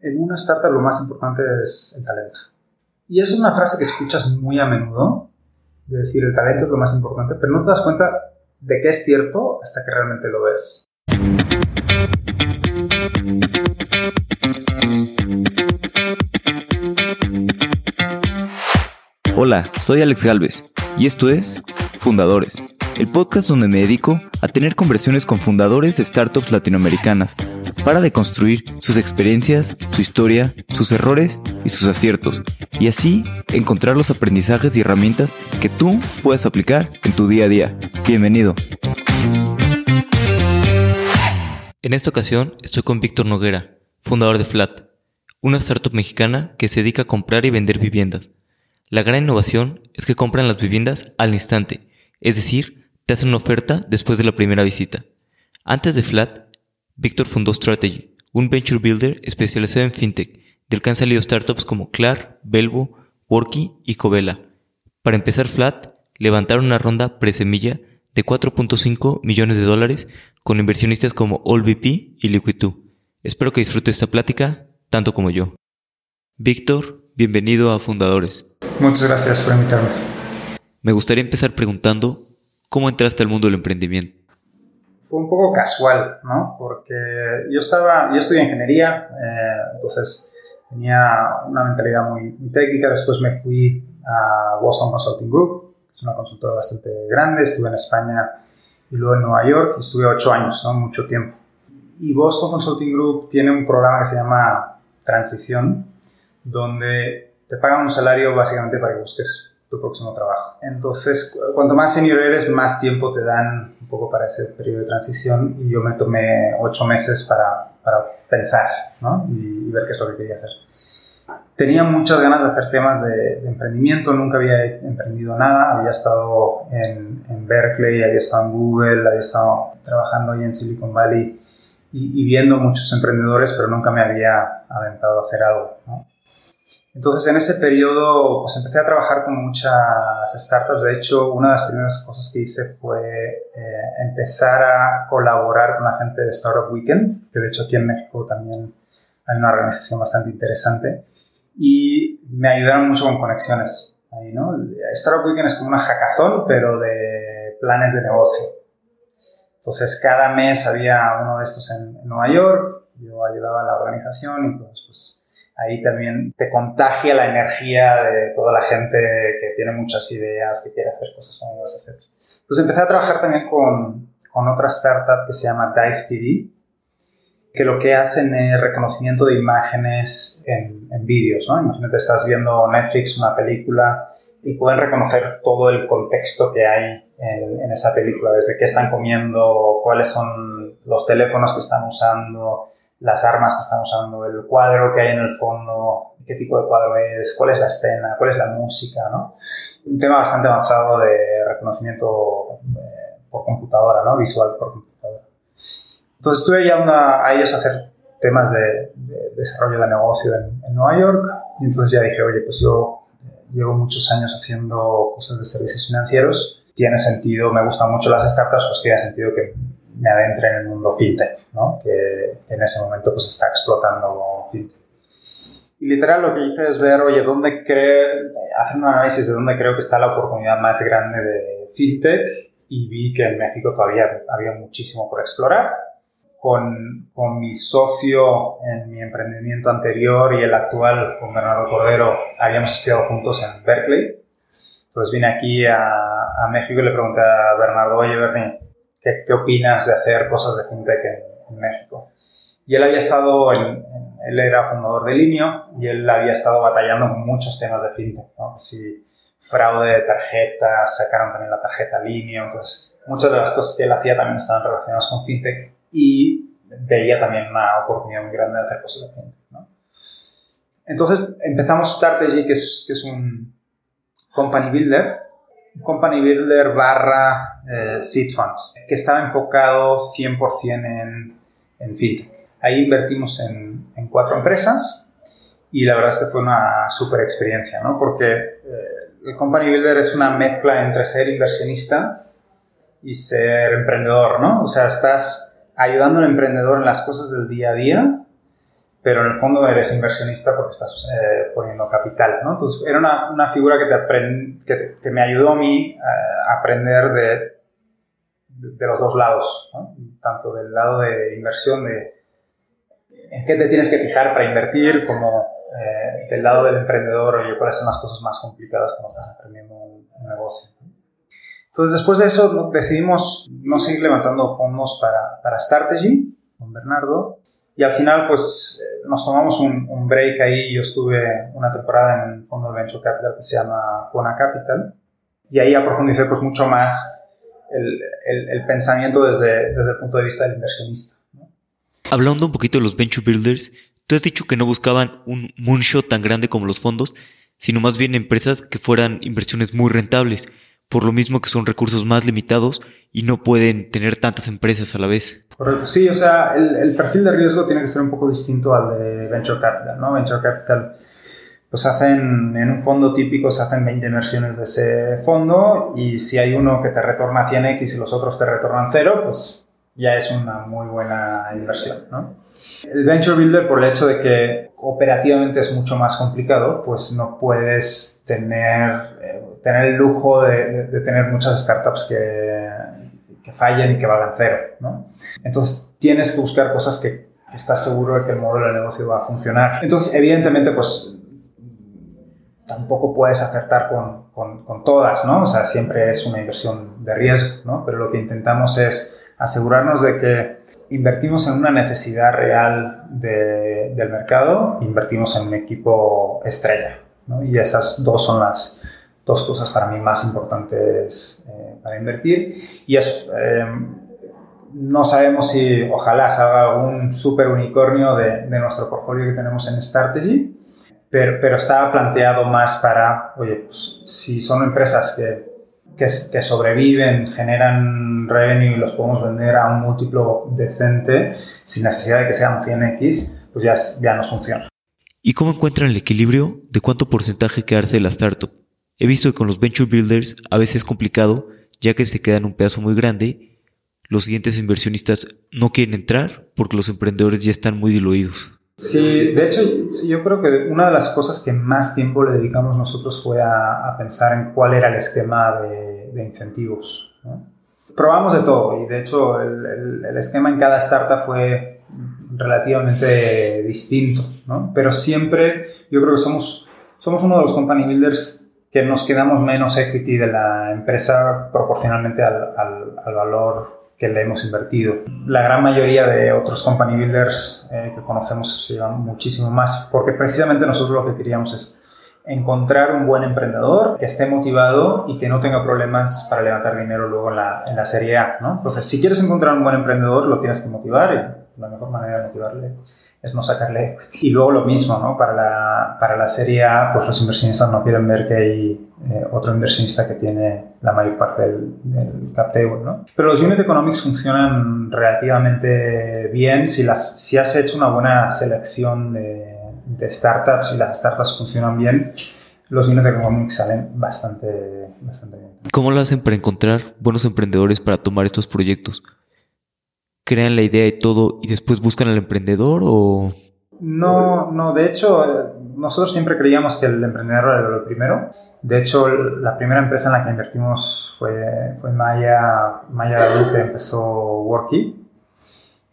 en una startup lo más importante es el talento. Y es una frase que escuchas muy a menudo, de decir el talento es lo más importante, pero no te das cuenta de que es cierto hasta que realmente lo ves. Hola, soy Alex Galvez y esto es Fundadores, el podcast donde me dedico a tener conversaciones con fundadores de startups latinoamericanas para deconstruir sus experiencias, su historia, sus errores y sus aciertos, y así encontrar los aprendizajes y herramientas que tú puedes aplicar en tu día a día. Bienvenido. En esta ocasión estoy con Víctor Noguera, fundador de Flat, una startup mexicana que se dedica a comprar y vender viviendas. La gran innovación es que compran las viviendas al instante, es decir, te hacen una oferta después de la primera visita. Antes de Flat, Víctor fundó Strategy, un venture builder especializado en fintech, del que han salido startups como Clar, Belvo, Worky y Covela. Para empezar Flat, levantaron una ronda presemilla de 4.5 millones de dólares con inversionistas como AllVP y Liquid2. Espero que disfrute esta plática tanto como yo. Víctor, bienvenido a Fundadores. Muchas gracias por invitarme. Me gustaría empezar preguntando cómo entraste al mundo del emprendimiento fue un poco casual, ¿no? Porque yo estaba, yo estudié ingeniería, eh, entonces tenía una mentalidad muy, técnica. Después me fui a Boston Consulting Group, que es una consultora bastante grande. Estuve en España y luego en Nueva York y estuve ocho años, ¿no? Mucho tiempo. Y Boston Consulting Group tiene un programa que se llama Transición, donde te pagan un salario básicamente para que busques tu próximo trabajo. Entonces, cuanto más senior eres, más tiempo te dan un poco para ese periodo de transición y yo me tomé ocho meses para, para pensar ¿no? y, ver qué es lo que quería hacer. Tenía muchas ganas de hacer temas de, emprendimiento, nunca había emprendido nada, había estado en, en, Berkeley, había estado en Google, había estado trabajando ahí en Silicon Valley y, y viendo muchos emprendedores, pero nunca me había aventado a hacer algo. ¿no? Entonces, en ese periodo, pues empecé a trabajar con muchas startups. De hecho, una de las primeras cosas que hice fue eh, empezar a colaborar con la gente de Startup Weekend, que de hecho aquí en México también hay una organización bastante interesante. Y me ayudaron mucho con conexiones. Ahí, ¿no? Startup Weekend es como una hackathon, pero de planes de negocio. Entonces, cada mes había uno de estos en, en Nueva York, yo ayudaba a la organización y entonces, pues, ahí también te contagia la energía de toda la gente que tiene muchas ideas, que quiere hacer cosas nuevas, etc. Pues empecé a trabajar también con, con otra startup que se llama Dive TV, que lo que hacen es reconocimiento de imágenes en, en vídeos, ¿no? Imagínate, estás viendo Netflix, una película, y pueden reconocer todo el contexto que hay en, en, esa película, desde qué están comiendo, cuáles son los teléfonos que están usando, las armas que están usando, el cuadro que hay en el fondo, qué tipo de cuadro es, cuál es la escena, cuál es la música, ¿no? Un tema bastante avanzado de reconocimiento eh, por computadora, ¿no? Visual por computadora. Entonces estuve ayudando a, ellos a hacer temas de, desarrollo de negocio en, en, Nueva York y entonces ya dije, oye, pues yo eh, llevo muchos años haciendo cosas de servicios financieros, tiene sentido, me gustan mucho las startups, pues tiene sentido que me adentre en el mundo fintech, ¿no? que en ese momento pues está explotando fintech. Y literal lo que hice es ver, oye, ¿dónde creo, hacer un análisis de dónde creo que está la oportunidad más grande de fintech y vi que en México todavía había muchísimo por explorar. Con, con mi socio en mi emprendimiento anterior y el actual, con Bernardo Cordero, habíamos estudiado juntos en Berkeley. Entonces vine aquí a, a México y le pregunté a Bernardo, oye, Bernie, ¿qué, opinas de hacer cosas de fintech en, México? Y él había estado, en, él era fundador de Linio y él había estado batallando con muchos temas de fintech, ¿no? Si fraude de tarjetas, sacaron también la tarjeta Linio, entonces muchas de las cosas que él hacía también estaban relacionadas con fintech y veía también una oportunidad muy grande de hacer cosas de fintech, ¿no? Entonces empezamos Strategy, que es, que es un company builder, company builder barra eh, seed funds, que estaba enfocado 100% en, en fintech. Ahí invertimos en, en, cuatro empresas y la verdad es que fue una super experiencia, ¿no? Porque eh, el company builder es una mezcla entre ser inversionista y ser emprendedor, ¿no? O sea, estás ayudando al emprendedor en las cosas del día a día, pero en el fondo eres inversionista porque estás eh, poniendo capital, ¿no? Entonces era una, una figura que, te que, que, me ayudó a mí eh, a aprender de, de los dos lados, ¿no? tanto del lado de inversión, de en qué te tienes que fijar para invertir, como eh, del lado del emprendedor, oye, cuáles son las cosas más complicadas cuando estás emprendiendo un, un negocio. Entonces, después de eso, decidimos no seguir levantando fondos para, para Strategy con Bernardo. Y al final, pues, nos tomamos un, un, break ahí. Yo estuve una temporada en un fondo de Venture Capital que se llama Kona Capital. Y ahí aprofundicé, pues, mucho más el, el, el pensamiento desde, desde, el punto de vista del inversionista. ¿no? Hablando un poquito de los Venture Builders, tú has dicho que no buscaban un moonshot tan grande como los fondos, sino más bien empresas que fueran inversiones muy rentables por lo mismo que son recursos más limitados y no pueden tener tantas empresas a la vez. Correcto, sí, o sea, el, perfil de riesgo tiene que ser un poco distinto al de Venture Capital, ¿no? Venture Capital, pues hacen, en un fondo típico se hacen 20 inversiones de ese fondo y si hay uno que te retorna 100x y los otros te retornan cero, pues ya es una muy buena inversión, ¿no? El Venture Builder, por el hecho de que operativamente es mucho más complicado, pues no puedes tener, eh, tener el lujo de, de, de, tener muchas startups que, que, fallen y que valgan cero, ¿no? Entonces tienes que buscar cosas que, que estás seguro de que el modelo de negocio va a funcionar. Entonces, evidentemente, pues tampoco puedes acertar con, con, con, todas, ¿no? O sea, siempre es una inversión de riesgo, ¿no? Pero lo que intentamos es asegurarnos de que invertimos en una necesidad real de, del mercado, invertimos en un equipo estrella. ¿no? Y esas dos son las dos cosas para mí más importantes eh, para invertir. Y es, eh, no sabemos si ojalá salga algún super unicornio de, de, nuestro portfolio que tenemos en Strategy, pero, pero está planteado más para, oye, pues, si son empresas que que, sobreviven, generan revenue y los podemos vender a un múltiplo decente sin necesidad de que sean 100x, pues ya, ya nos funciona. ¿Y cómo encuentran el equilibrio de cuánto porcentaje quedarse de la startup? He visto que con los venture builders a veces es complicado, ya que se quedan un pedazo muy grande. Los siguientes inversionistas no quieren entrar porque los emprendedores ya están muy diluidos. Sí, de hecho yo creo que una de las cosas que más tiempo le dedicamos nosotros fue a, a pensar en cuál era el esquema de, de incentivos. ¿no? Probamos de todo y de hecho el, el, el, esquema en cada startup fue relativamente distinto, ¿no? pero siempre yo creo que somos, somos uno de los company builders que nos quedamos menos equity de la empresa proporcionalmente al, al, al valor que le hemos invertido. La gran mayoría de otros company builders eh, que conocemos se llevan muchísimo más, porque precisamente nosotros lo que queríamos es encontrar un buen emprendedor que esté motivado y que no tenga problemas para levantar dinero luego en la, en la serie A. ¿no? Entonces, si quieres encontrar un buen emprendedor, lo tienes que motivar y la mejor manera de motivarle es no sacarle equity. Y luego lo mismo, ¿no? Para la, para la serie A, pues los inversionistas no quieren ver que hay eh, otro inversionista que tiene la mayor parte del, del, cap table, ¿no? Pero los unit economics funcionan relativamente bien si, las, si has hecho una buena selección de, de startups y las startups funcionan bien, los unit economics salen bastante, bastante bien. ¿Cómo lo hacen para encontrar buenos emprendedores para tomar estos proyectos? Crean la idea y todo y después buscan al emprendedor o...? No, no, de hecho, nosotros siempre creíamos que el emprendedor era lo primero. De hecho, la primera empresa en la que invertimos fue, fue Maya, Maya que empezó Worky.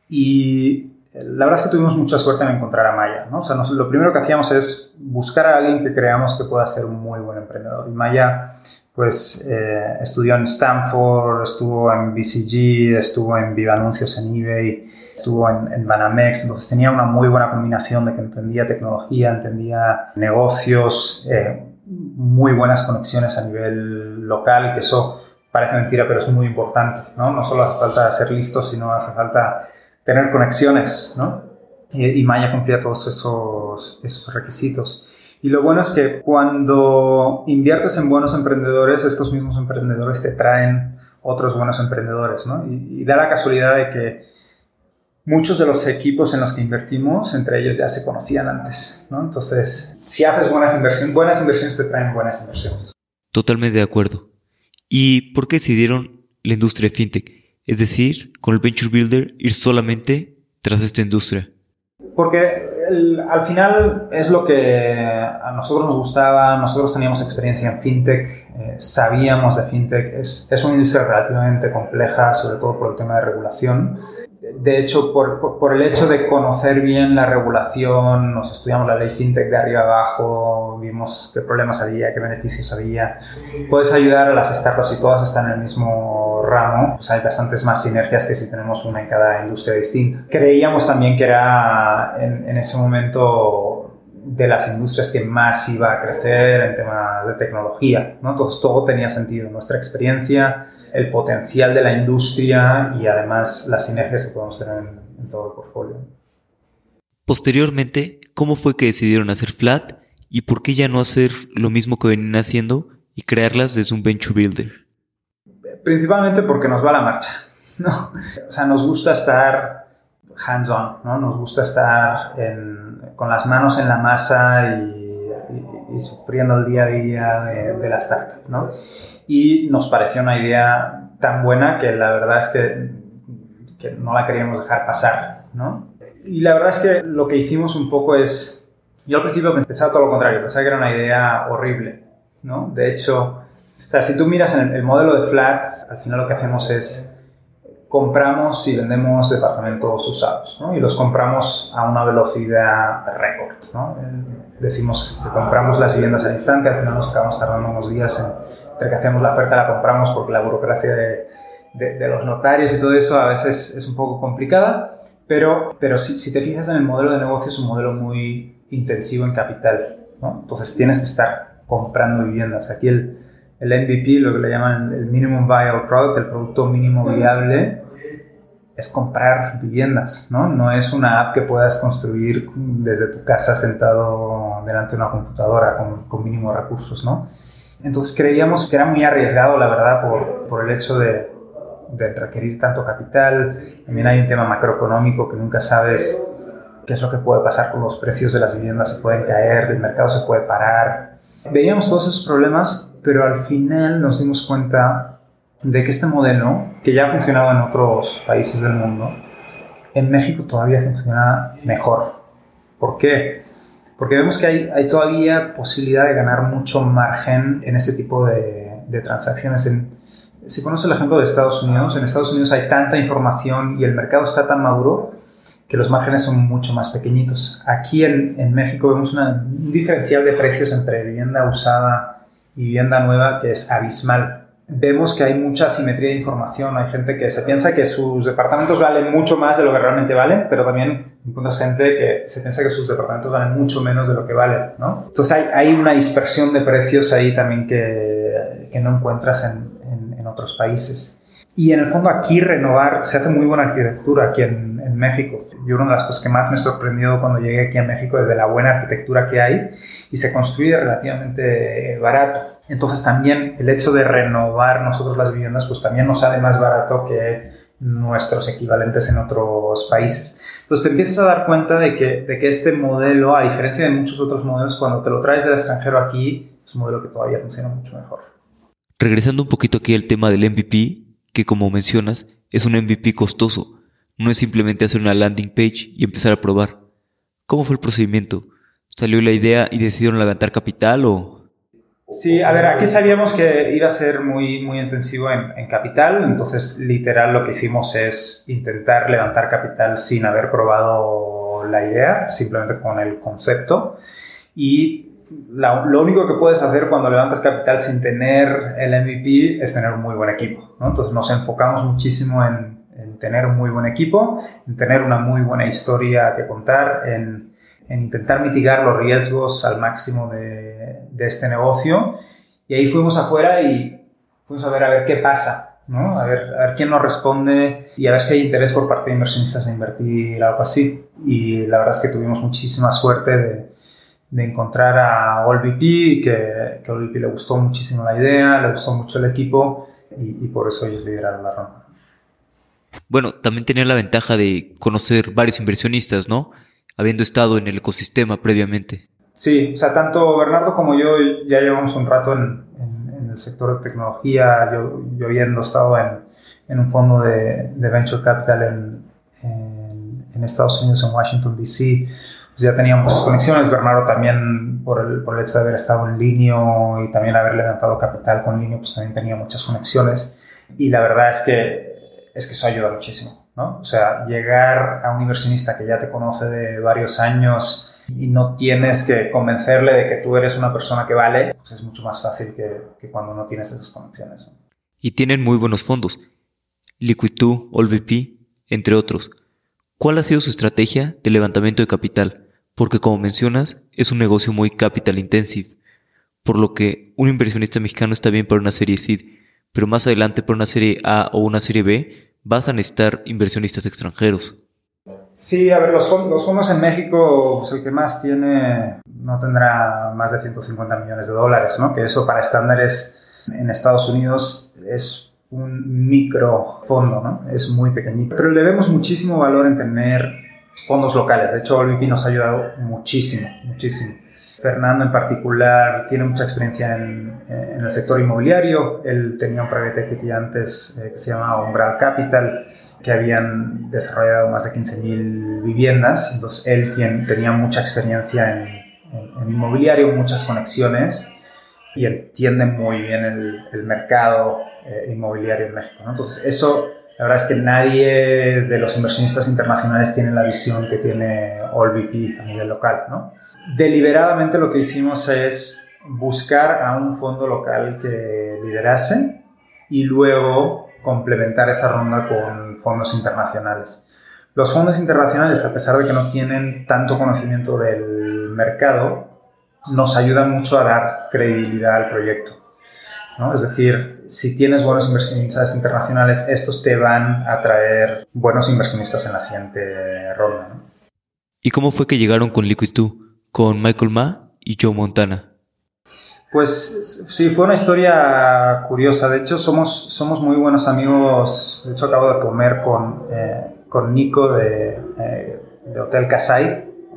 Y la verdad es que tuvimos mucha suerte en encontrar a Maya. ¿no? O sea, lo primero que hacíamos es buscar a alguien que creamos que pueda ser un muy buen emprendedor. Y Maya pues eh, estudió en Stanford, estuvo en BCG, estuvo en Viva Anuncios en eBay, estuvo en, en, Banamex, entonces tenía una muy buena combinación de que entendía tecnología, entendía negocios, eh, muy buenas conexiones a nivel local, que eso parece mentira, pero es muy importante, ¿no? No solo hace falta ser listo, sino hace falta tener conexiones, ¿no? Y, y Maya cumplía todos esos, esos requisitos. Y lo bueno es que cuando inviertes en buenos emprendedores, estos mismos emprendedores te traen otros buenos emprendedores, ¿no? Y, y, da la casualidad de que muchos de los equipos en los que invertimos, entre ellos ya se conocían antes, ¿no? Entonces, si haces buenas inversiones, buenas inversiones te traen buenas inversiones. Totalmente de acuerdo. ¿Y por qué decidieron la industria de fintech? Es decir, con el Venture Builder ir solamente tras esta industria. Porque al final es lo que a nosotros nos gustaba, nosotros teníamos experiencia en fintech, eh, sabíamos de fintech, es, es, una industria relativamente compleja, sobre todo por el tema de regulación. De hecho, por, por, el hecho de conocer bien la regulación, nos estudiamos la ley fintech de arriba abajo, vimos qué problemas había, qué beneficios había. Puedes ayudar a las startups y todas están en el mismo ramo, pues hay bastantes más sinergias que si tenemos una en cada industria distinta. Creíamos también que era en, en ese momento de las industrias que más iba a crecer en temas de tecnología. ¿no? Entonces todo tenía sentido. Nuestra experiencia, el potencial de la industria y además las sinergias que podemos tener en, todo el portfolio. Posteriormente, ¿cómo fue que decidieron hacer Flat y por qué ya no hacer lo mismo que venían haciendo y crearlas desde un venture builder? Principalmente porque nos va la marcha. ¿no? O sea, nos gusta estar hands-on, ¿no? nos gusta estar con las manos en la masa y, sufriendo el día a día de, la startup. ¿no? Y nos pareció una idea tan buena que la verdad es que, que no la queríamos dejar pasar. ¿no? Y la verdad es que lo que hicimos un poco es, yo al principio pensaba todo lo contrario, pensaba que era una idea horrible. ¿no? De hecho, sea, si tú miras en el, el modelo de Flat, al final lo que hacemos es compramos y vendemos departamentos usados y los compramos a una velocidad récord. ¿no? Decimos que compramos las viviendas al instante, al final nos acabamos tardando unos días en, entre que hacemos la oferta la compramos porque la burocracia de, los notarios y todo eso a veces es un poco complicada, pero, pero si, te fijas en el modelo de negocio es un modelo muy intensivo en capital. Entonces tienes que estar comprando viviendas. Aquí el MVP, lo que le llaman el Minimum Viable Product, el producto mínimo viable, es comprar viviendas, ¿no? No es una app que puedas construir desde tu casa sentado delante de una computadora con, con mínimos recursos, ¿no? Entonces creíamos que era muy arriesgado, la verdad, por, por el hecho de, de, requerir tanto capital. También hay un tema macroeconómico que nunca sabes qué es lo que puede pasar con los precios de las viviendas, se pueden caer, el mercado se puede parar. Veíamos todos esos problemas, pero al final nos dimos cuenta de que este modelo, que ya ha funcionado en otros países del mundo, en México todavía funciona mejor. ¿Por qué? Porque vemos que hay, hay todavía posibilidad de ganar mucho margen en ese tipo de, de transacciones. En, si conoces el ejemplo de Estados Unidos, en Estados Unidos hay tanta información y el mercado está tan maduro que los márgenes son mucho más pequeñitos. Aquí en, en México vemos una, un diferencial de precios entre vivienda usada vivienda nueva que es abismal vemos que hay mucha asimetría de información. Hay gente que se piensa que sus departamentos valen mucho más de lo que realmente valen, pero también encuentras gente que se piensa que sus departamentos valen mucho menos de lo que valen, ¿no? Entonces hay, hay una dispersión de precios ahí también que, que no encuentras en, en, en, otros países. Y en el fondo aquí renovar, se hace muy buena arquitectura aquí en, en México. Yo una de las cosas que más me sorprendió cuando llegué aquí a México es de la buena arquitectura que hay y se construye relativamente barato. Entonces también el hecho de renovar nosotros las viviendas pues también nos sale más barato que nuestros equivalentes en otros países. Entonces te empiezas a dar cuenta de que, de que este modelo, a diferencia de muchos otros modelos, cuando te lo traes del extranjero aquí, es un modelo que todavía funciona mucho mejor. Regresando un poquito aquí al tema del MVP, que como mencionas, es un MVP costoso. No es simplemente hacer una landing page y empezar a probar. ¿Cómo fue el procedimiento? ¿Salió la idea y decidieron levantar capital o...? Sí, a ver, aquí sabíamos que iba a ser muy, muy intensivo en, capital, entonces literal lo que hicimos es intentar levantar capital sin haber probado la idea, simplemente con el concepto. Y lo único que puedes hacer cuando levantas capital sin tener el MVP es tener un muy buen equipo. ¿no? Entonces nos enfocamos muchísimo en, en, tener un muy buen equipo, en tener una muy buena historia que contar, en en intentar mitigar los riesgos al máximo de, de, este negocio. Y ahí fuimos afuera y fuimos a ver a ver qué pasa, ¿no? A ver, a ver quién nos responde y a ver si hay interés por parte de inversionistas en invertir algo así. Y la verdad es que tuvimos muchísima suerte de, de encontrar a AllVP y que, que a AllVP le gustó muchísimo la idea, le gustó mucho el equipo y, y por eso ellos lideraron la ronda. Bueno, también tenía la ventaja de conocer varios inversionistas, ¿no? habiendo estado en el ecosistema previamente. Sí, o sea, tanto Bernardo como yo ya llevamos un rato en, en, en el sector de tecnología, yo, yo habiendo estado en, en un fondo de, de, Venture Capital en, Estados Unidos, en Washington, D.C., pues ya tenía muchas conexiones. Bernardo también, por el, por el hecho de haber estado en Linio y también haber levantado capital con Linio, pues también tenía muchas conexiones. Y la verdad es que, es que eso ayuda muchísimo, ¿no? O sea, llegar a un inversionista que ya te conoce de varios años y no tienes que convencerle de que tú eres una persona que vale, pues es mucho más fácil que, que cuando no tienes esas conexiones. Y tienen muy buenos fondos. Liquid2, AllVP, entre otros. ¿Cuál ha sido su estrategia de levantamiento de capital? Porque como mencionas, es un negocio muy capital intensive, por lo que un inversionista mexicano está bien para una serie seed, pero más adelante para una serie A o una serie B vas a necesitar inversionistas extranjeros. Sí, a ver, los fondos, en México, pues el que más tiene no tendrá más de 150 millones de dólares, ¿no? Que eso para estándares en Estados Unidos es un micro fondo, ¿no? Es muy pequeñito. Pero le vemos muchísimo valor en tener fondos locales. De hecho, OLVP nos ha ayudado muchísimo, muchísimo. Fernando en particular tiene mucha experiencia en, el sector inmobiliario. Él tenía un private equity antes eh, que se llama Umbral Capital, que habían desarrollado más de 15.000 viviendas. Entonces, él tenía mucha experiencia en, inmobiliario, muchas conexiones y entiende muy bien el, mercado eh, inmobiliario en México. Entonces, eso, la verdad es que nadie de los inversionistas internacionales tiene la visión que tiene AllVP a nivel local. ¿no? Deliberadamente lo que hicimos es buscar a un fondo local que liderase y luego complementar esa ronda con fondos internacionales. Los fondos internacionales, a pesar de que no tienen tanto conocimiento del mercado, nos ayudan mucho a dar credibilidad al proyecto. ¿No? Es decir, si tienes buenos inversionistas internacionales, estos te van a traer buenos inversionistas en la siguiente ronda. ¿no? ¿Y cómo fue que llegaron con Liquid2? Con Michael Ma y Joe Montana. Pues sí, fue una historia curiosa. De hecho, somos, somos muy buenos amigos. De hecho, acabo de comer con, eh, con Nico de, eh, de Hotel Kasai,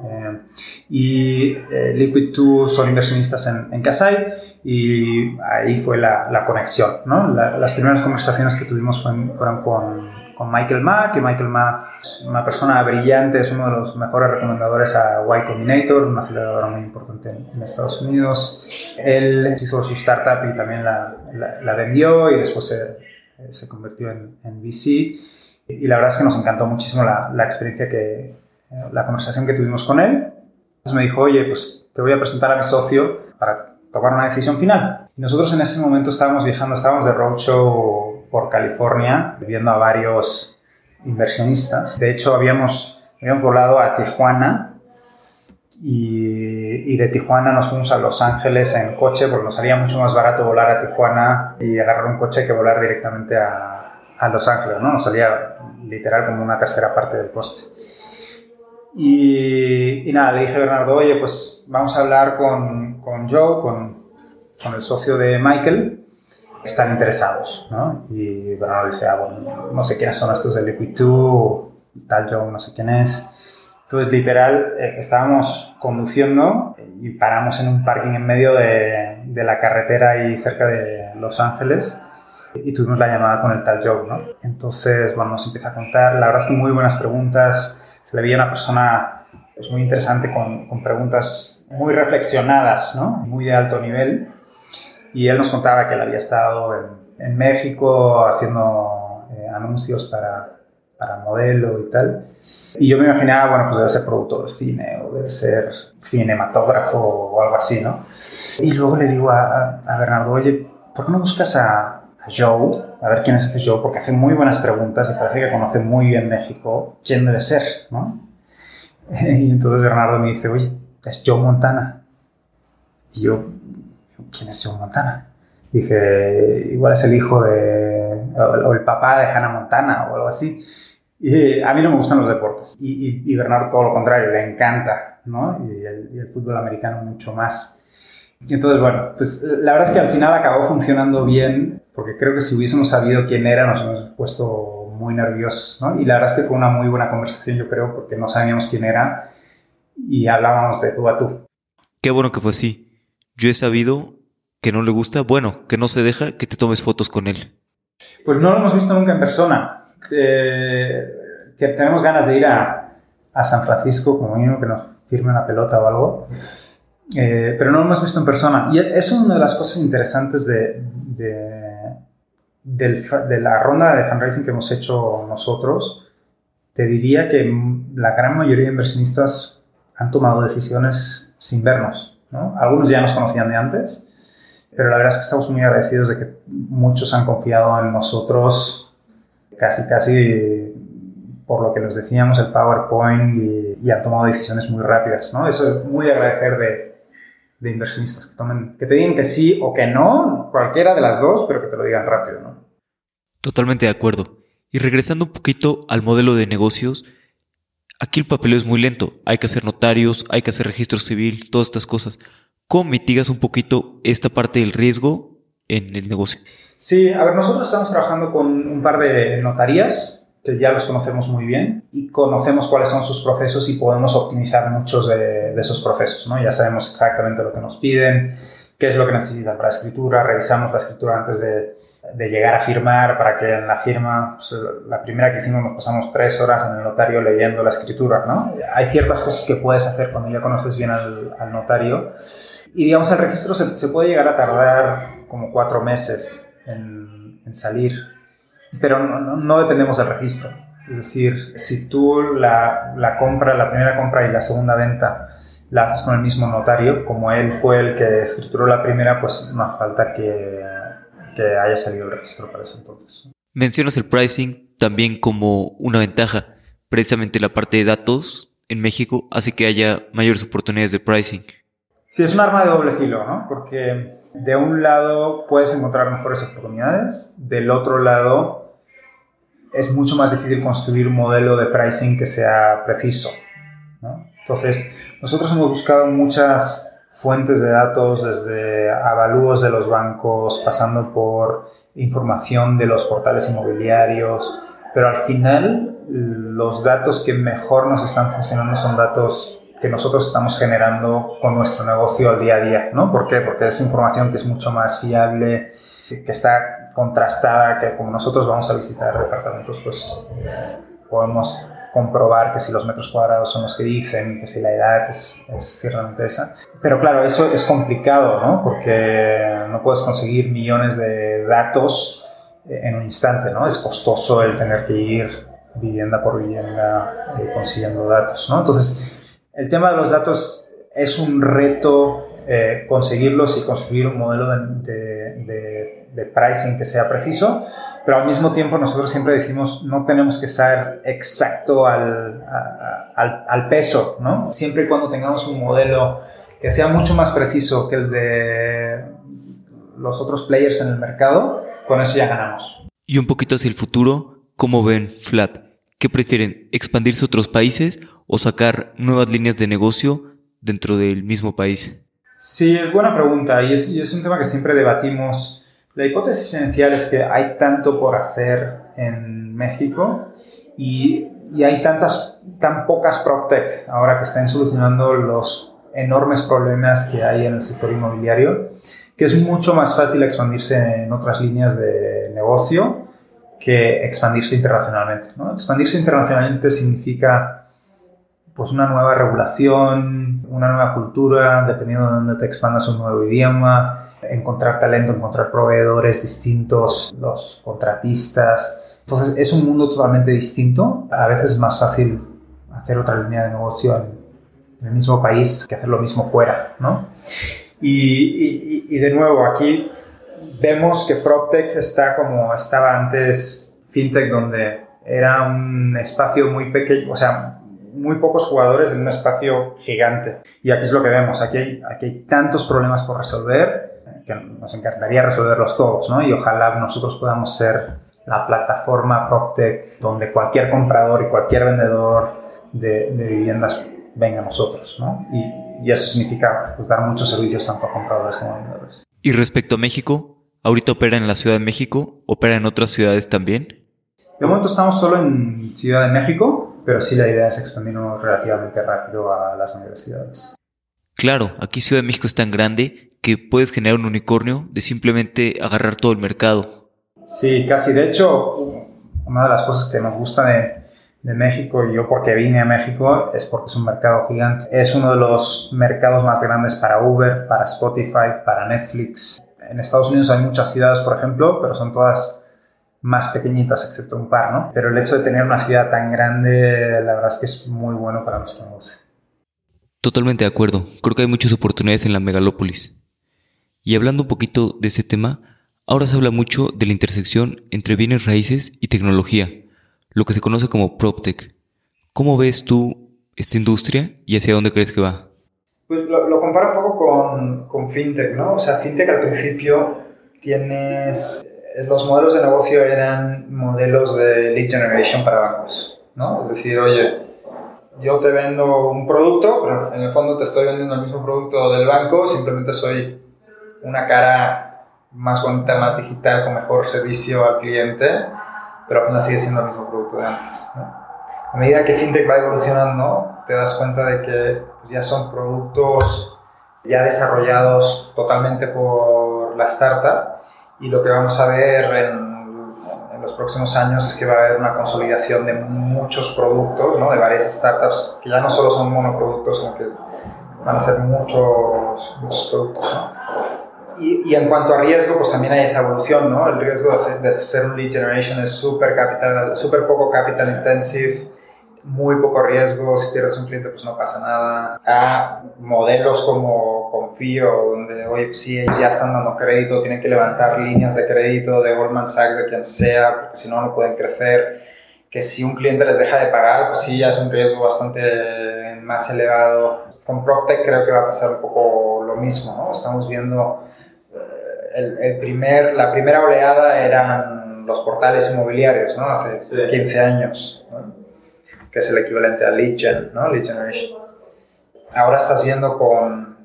eh, y Liquid 2 son inversionistas en, en Kasai y ahí fue la, la conexión. ¿no? La, las primeras conversaciones que tuvimos fueron, fueron con, con, Michael Ma, que Michael Ma es una persona brillante, es uno de los mejores recomendadores a Y Combinator, una aceleradora muy importante en, en Estados Unidos. Él hizo su startup y también la, la, vendió y después se, se convirtió en, en, VC. Y la verdad es que nos encantó muchísimo la, experiencia que, la conversación que tuvimos con él. Entonces me dijo, oye, pues te voy a presentar a mi socio para tomar una decisión final. Nosotros en ese momento estábamos viajando, estábamos de roadshow por California, viendo a varios inversionistas. De hecho, habíamos, habíamos volado a Tijuana y, y, de Tijuana nos fuimos a Los Ángeles en coche porque nos salía mucho más barato volar a Tijuana y agarrar un coche que volar directamente a, a Los Ángeles, ¿no? Nos salía literal como una tercera parte del coste. Y, y, nada, le dije a Bernardo, oye, pues vamos a hablar con, con Joe, con, con, el socio de Michael, están interesados, ¿no? Y Bernardo dice, bueno, no sé quiénes son estos de Liquid 2, tal Joe, no sé quién es. Entonces, literal, eh, estábamos conduciendo y paramos en un parking en medio de, de la carretera ahí cerca de Los Ángeles y tuvimos la llamada con el tal Joe, ¿no? Entonces, bueno, nos empieza a contar, la verdad es que muy buenas preguntas, se le veía una persona pues, muy interesante con, con, preguntas muy reflexionadas, ¿no? muy de alto nivel. Y él nos contaba que él había estado en, en México haciendo eh, anuncios para, para modelo y tal. Y yo me imaginaba, bueno, pues debe ser productor de cine o debe ser cinematógrafo o algo así, ¿no? Y luego le digo a, a Bernardo, oye, ¿por qué no buscas a, Joe, a ver quién es este Joe, porque hace muy buenas preguntas y parece que conoce muy bien México, quién debe ser, ¿no? Y entonces Bernardo me dice, oye, es Joe Montana. Y yo, ¿quién es Joe Montana? Dije, igual es el hijo de, o el papá de Hannah Montana o algo así. Y a mí no me gustan los deportes. Y, y, y Bernardo todo lo contrario, le encanta, ¿no? Y el, y el fútbol americano mucho más. Entonces, bueno, pues la verdad es que al final acabó funcionando bien, porque creo que si hubiésemos sabido quién era, nos hemos puesto muy nerviosos, ¿no? Y la verdad es que fue una muy buena conversación, yo creo, porque no sabíamos quién era y hablábamos de tú a tú. Qué bueno que fue así. Yo he sabido que no le gusta, bueno, que no se deja que te tomes fotos con él. Pues no lo hemos visto nunca en persona. Eh, que tenemos ganas de ir a, a San Francisco, como mínimo que nos firme una pelota o algo. Eh, pero no lo hemos visto en persona. Y es una de las cosas interesantes de, de, la ronda de fundraising que hemos hecho nosotros. Te diría que la gran mayoría de inversionistas han tomado decisiones sin vernos. ¿no? Algunos ya nos conocían de antes, pero la verdad es que estamos muy agradecidos de que muchos han confiado en nosotros casi, casi por lo que les decíamos, el PowerPoint y, han tomado decisiones muy rápidas, ¿no? Eso es muy agradecer de, de, inversionistas, que, tomen, que te digan que sí o que no, cualquiera de las dos, pero que te lo digan rápido, ¿no? Totalmente de acuerdo. Y regresando un poquito al modelo de negocios, aquí el papeleo es muy lento. Hay que hacer notarios, hay que hacer registro civil, todas estas cosas. ¿Cómo mitigas un poquito esta parte del riesgo en el negocio? Sí, a ver, nosotros estamos trabajando con un par de notarías que ya los conocemos muy bien y conocemos cuáles son sus procesos y podemos optimizar muchos de, esos procesos, ¿no? Ya sabemos exactamente lo que nos piden, qué es lo que necesitan para la escritura, revisamos la escritura antes de, de llegar a firmar para que en la firma, pues, la primera que hicimos nos pasamos tres horas en el notario leyendo la escritura, ¿no? Hay ciertas cosas que puedes hacer cuando ya conoces bien al, notario y digamos el registro se, puede llegar a tardar como cuatro meses en, salir, pero no, dependemos del registro. Es decir, si tú la, la compra, la primera compra y la segunda venta la haces con el mismo notario, como él fue el que escrituró la primera, pues no falta que que haya salido el registro para ese entonces. Mencionas el pricing también como una ventaja. Precisamente la parte de datos en México hace que haya mayores oportunidades de pricing. Sí, es un arma de doble filo, ¿no? Porque de un lado puedes encontrar mejores oportunidades, del otro lado es mucho más difícil construir un modelo de pricing que sea preciso. ¿no? Entonces, nosotros hemos buscado muchas fuentes de datos, desde avalúos de los bancos, pasando por información de los portales inmobiliarios, pero al final los datos que mejor nos están funcionando son datos que nosotros estamos generando con nuestro negocio al día a día, ¿no? ¿Por qué? Porque es información que es mucho más fiable, que está contrastada, que como nosotros vamos a visitar departamentos, pues podemos comprobar que si los metros cuadrados son los que dicen, que si la edad es, es ciertamente esa. Pero claro, eso es complicado, ¿no? Porque no puedes conseguir millones de datos eh, en un instante, ¿no? Es costoso el tener que ir vivienda por vivienda eh, consiguiendo datos, ¿no? Entonces, el tema de los datos es un reto eh, conseguirlos y construir un modelo de, pricing que sea preciso, pero al mismo tiempo nosotros siempre decimos no tenemos que ser exacto al, al, al, peso, ¿no? Siempre y cuando tengamos un modelo que sea mucho más preciso que el de los otros players en el mercado, con eso ya ganamos. Y un poquito hacia el futuro, ¿cómo ven Flat? ¿Qué prefieren? ¿Expandirse a otros países o sacar nuevas líneas de negocio dentro del mismo país? Sí, es buena pregunta y es, un tema que siempre debatimos. La hipótesis esencial es que hay tanto por hacer en México y, y hay tantas, tan pocas PropTech ahora que están solucionando los enormes problemas que hay en el sector inmobiliario, que es mucho más fácil expandirse en otras líneas de negocio que expandirse internacionalmente. ¿no? Expandirse internacionalmente significa pues una nueva regulación, una nueva cultura, dependiendo de dónde te expandas un nuevo idioma, encontrar talento, encontrar proveedores distintos, los contratistas. Entonces es un mundo totalmente distinto. A veces es más fácil hacer otra línea de negocio en, el mismo país que hacer lo mismo fuera, ¿no? Y, y, y de nuevo, aquí vemos que PropTech está como estaba antes FinTech, donde era un espacio muy pequeño, o sea, muy pocos jugadores en un espacio gigante. Y aquí es lo que vemos, aquí hay, aquí hay tantos problemas por resolver que nos encantaría resolverlos todos, ¿no? Y ojalá nosotros podamos ser la plataforma PropTech donde cualquier comprador y cualquier vendedor de, de viviendas venga a nosotros, ¿no? Y, y eso significa pues, dar muchos servicios tanto a compradores como a vendedores. Y respecto a México, ¿ahorita opera en la Ciudad de México? ¿Opera en otras ciudades también? De momento estamos solo en Ciudad de México, pero sí la idea es expandirnos relativamente rápido a las ciudades. Claro, aquí Ciudad de México es tan grande que puedes generar un unicornio de simplemente agarrar todo el mercado. Sí, casi. De hecho, una de las cosas que nos gusta de, de México y yo porque vine a México es porque es un mercado gigante. Es uno de los mercados más grandes para Uber, para Spotify, para Netflix. En Estados Unidos hay muchas ciudades, por ejemplo, pero son todas más pequeñitas, excepto un par, ¿no? Pero el hecho de tener una ciudad tan grande, la verdad es que es muy bueno para nuestro negocio. Totalmente de acuerdo. Creo que hay muchas oportunidades en la megalópolis. Y hablando un poquito de ese tema, ahora se habla mucho de la intersección entre bienes raíces y tecnología, lo que se conoce como PropTech. ¿Cómo ves tú esta industria y hacia dónde crees que va? Pues lo, comparo un poco con, con, FinTech, ¿no? O sea, FinTech al principio tienes... Los modelos de negocio eran modelos de lead generation para bancos, ¿no? Es decir, oye, yo te vendo un producto, pero en el fondo te estoy vendiendo el mismo producto del banco, simplemente soy una cara más bonita, más digital, con mejor servicio al cliente, pero al final sigue siendo el mismo producto de antes. A medida que FinTech va evolucionando, te das cuenta de que pues, ya son productos ya desarrollados totalmente por la startup y lo que vamos a ver en, los próximos años es que va a haber una consolidación de muchos productos, ¿no? de varias startups que ya no solo son monoproductos, sino que van a ser muchos, muchos productos. Y, en cuanto a riesgo, pues también hay esa evolución, ¿no? El riesgo de, ser un lead generation es súper capital, súper poco capital intensive, muy poco riesgo, si pierdes un cliente pues no pasa nada. A modelos como Confío, donde hoy pues sí ya están dando crédito, tienen que levantar líneas de crédito de Goldman Sachs, de quien sea, porque si no, no pueden crecer. Que si un cliente les deja de pagar, pues sí ya es un riesgo bastante más elevado. Con PropTech creo que va a pasar un poco lo mismo, ¿no? Estamos viendo el, primer, la primera oleada eran los portales inmobiliarios, ¿no? Hace 15 años, que es el equivalente a lead gen, ¿no? Lead generation. Ahora estás viendo con,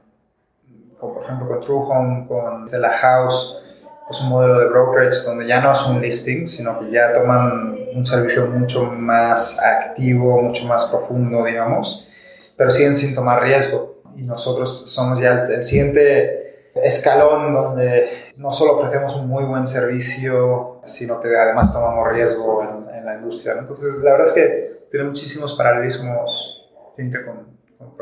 con por ejemplo, con Truehome, con The House, es un modelo de brokerage donde ya no es un listing, sino que ya toman un servicio mucho más activo, mucho más profundo, digamos, pero siguen sin tomar riesgo. Y nosotros somos ya el siguiente escalón donde no solo ofrecemos un muy buen servicio, sino que además tomamos riesgo en, la industria. Entonces, la verdad es que tiene muchísimos paralelismos fintech con, con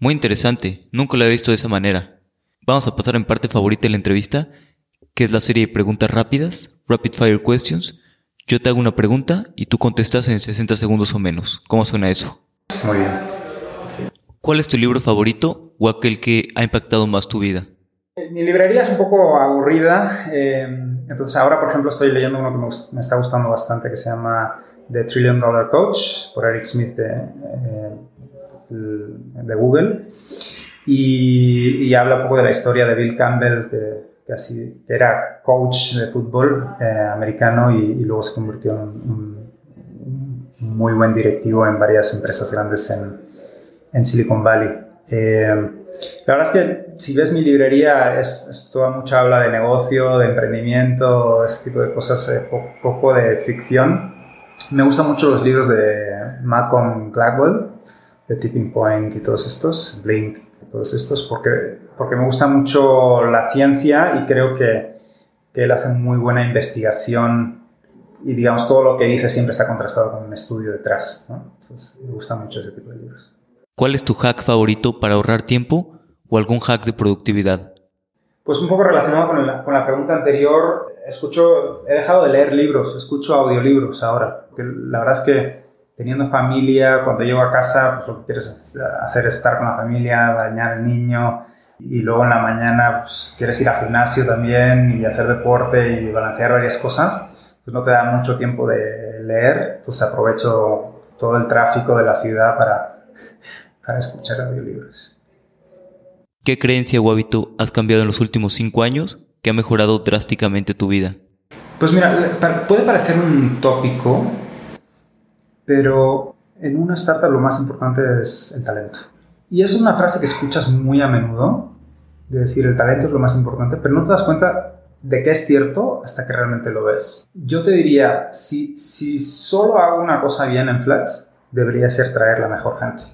Muy interesante, nunca lo he visto de esa manera. Vamos a pasar en parte favorita de la entrevista, que es la serie de preguntas rápidas, Rapid Fire Questions. Yo te hago una pregunta y tú contestas en 60 segundos o menos. ¿Cómo suena eso? Muy bien. ¿Cuál es tu libro favorito o aquel que ha impactado más tu vida? Mi librería es un poco aburrida, eh, entonces ahora, por ejemplo, estoy leyendo uno que me, está gustando bastante que se llama The Trillion Dollar Coach por Eric Smith de, eh, Google y, habla un poco de la historia de Bill Campbell, que, así, era coach de fútbol eh, americano y, luego se convirtió en un, muy buen directivo en varias empresas grandes en, Silicon Valley. La verdad es que si ves mi librería es, toda mucha habla de negocio, de emprendimiento, ese tipo de cosas, eh, poco de ficción. Me gustan mucho los libros de Malcolm Gladwell, de Tipping Point y todos estos, Blink y todos estos, porque, porque me gusta mucho la ciencia y creo que, que él hace muy buena investigación y digamos todo lo que dice siempre está contrastado con un estudio detrás. Entonces me gusta mucho ese tipo de libros. ¿Cuál es tu hack favorito para ahorrar tiempo o algún hack de productividad? Pues un poco relacionado con la, con la, pregunta anterior, escucho, he dejado de leer libros, escucho audiolibros ahora. Porque la verdad es que teniendo familia, cuando llego a casa, pues lo que quieres hacer es estar con la familia, bañar al niño y luego en la mañana pues, quieres ir al gimnasio también y hacer deporte y balancear varias cosas. Entonces no te da mucho tiempo de leer, entonces aprovecho todo el tráfico de la ciudad para, para escuchar audiolibros. ¿Qué creencia o hábito has cambiado en los últimos cinco años que ha mejorado drásticamente tu vida? Pues mira, puede parecer un tópico, pero en una startup lo más importante es el talento. Y es una frase que escuchas muy a menudo, de decir el talento es lo más importante, pero no te das cuenta de que es cierto hasta que realmente lo ves. Yo te diría, si, si solo hago una cosa bien en Flex, debería ser traer la mejor gente.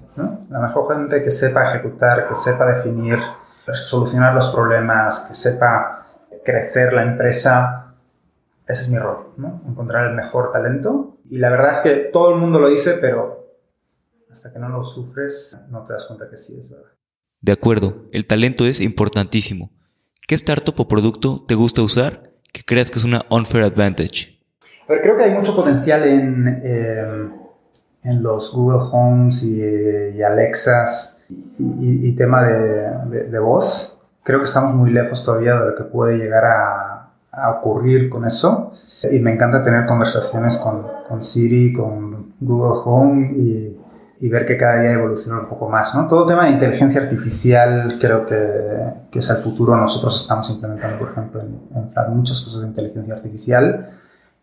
La mejor gente que sepa ejecutar, que sepa definir, solucionar los problemas, que sepa crecer la empresa, ese es mi rol, ¿no? Encontrar el mejor talento. Y la verdad es que todo el mundo lo dice, pero hasta que no lo sufres, no te das cuenta que sí es verdad. De acuerdo, el talento es importantísimo. ¿Qué startup o producto te gusta usar que creas que es una unfair advantage? A ver, creo que hay mucho potencial en, eh, en los Google Homes y, Alexas y, tema de, de, voz. Creo que estamos muy lejos todavía de lo que puede llegar a, a ocurrir con eso. Y me encanta tener conversaciones con, con Siri, con Google Home y y ver que cada día evoluciona un poco más. ¿no? Todo el tema de inteligencia artificial creo que, que es el futuro. Nosotros estamos implementando, por ejemplo, en, en muchas cosas de inteligencia artificial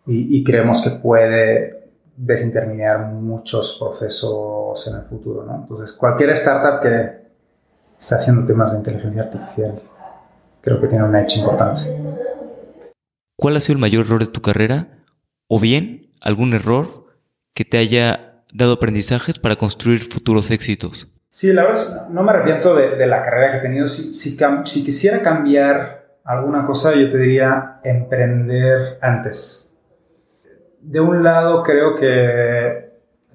y, y, creemos que puede desintermediar muchos procesos en el futuro. ¿no? Entonces, cualquier startup que esté haciendo temas de inteligencia artificial creo que tiene un hecho importante. ¿Cuál ha sido el mayor error de tu carrera? ¿O bien algún error que te haya dado aprendizajes para construir futuros éxitos. Sí, la verdad no me arrepiento de, la carrera que he tenido. Si, si, si, quisiera cambiar alguna cosa, yo te diría emprender antes. De un lado, creo que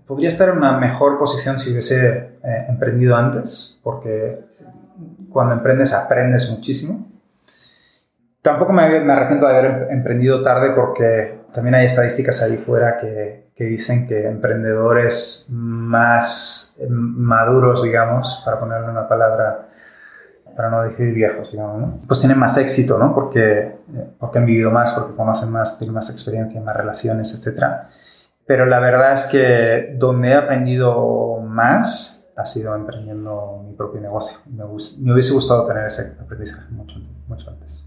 podría estar en una mejor posición si hubiese eh, emprendido antes, porque cuando emprendes aprendes muchísimo. Tampoco me, arrepiento de haber emprendido tarde porque también hay estadísticas ahí fuera que, que dicen que emprendedores más maduros, digamos, para ponerle una palabra, para no decir viejos, digamos, ¿no? pues tienen más éxito, ¿no? Porque, porque han vivido más, porque conocen más, tienen más experiencia, más relaciones, etc. Pero la verdad es que donde he aprendido más ha sido emprendiendo mi propio negocio. Me, me hubiese gustado tener ese aprendizaje mucho, mucho antes.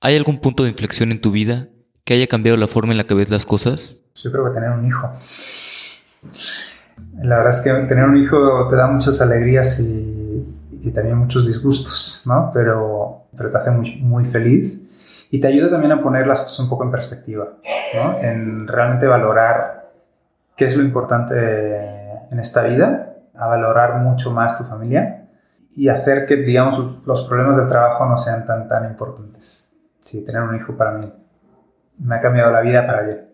¿Hay algún punto de inflexión en tu vida que haya cambiado la forma en la que ves las cosas? Yo creo que tener un hijo. La verdad es que tener un hijo te da muchas alegrías y, y también muchos disgustos, ¿no? Pero, pero te hace muy, muy feliz y te ayuda también a poner las cosas un poco en perspectiva, ¿no? En realmente valorar qué es lo importante en esta vida, a valorar mucho más tu familia y hacer que, digamos, los problemas del trabajo no sean tan, tan importantes sí, tener un hijo para mí me ha cambiado la vida para bien.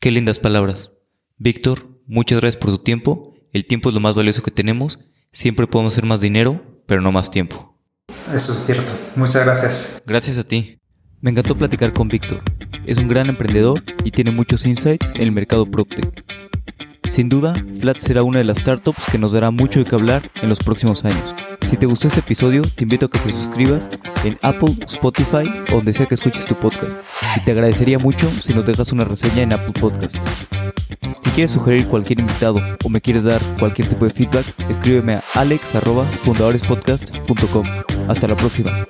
Qué lindas palabras. Víctor, muchas gracias por tu tiempo. El tiempo es lo más valioso que tenemos. Siempre podemos hacer más dinero, pero no más tiempo. Eso es cierto. Muchas gracias. Gracias a ti. Me encantó platicar con Víctor. Es un gran emprendedor y tiene muchos insights en el mercado PropTech. Sin duda, Flat será una de las startups que nos dará mucho de qué hablar en los próximos años. Si te gustó este episodio, te invito a que te suscribas en Apple, Spotify o donde sea que escuches tu podcast. Y te agradecería mucho si nos dejas una reseña en Apple Podcast. Si quieres sugerir cualquier invitado o me quieres dar cualquier tipo de feedback, escríbeme a alex.fundadorespodcast.com. Hasta la próxima.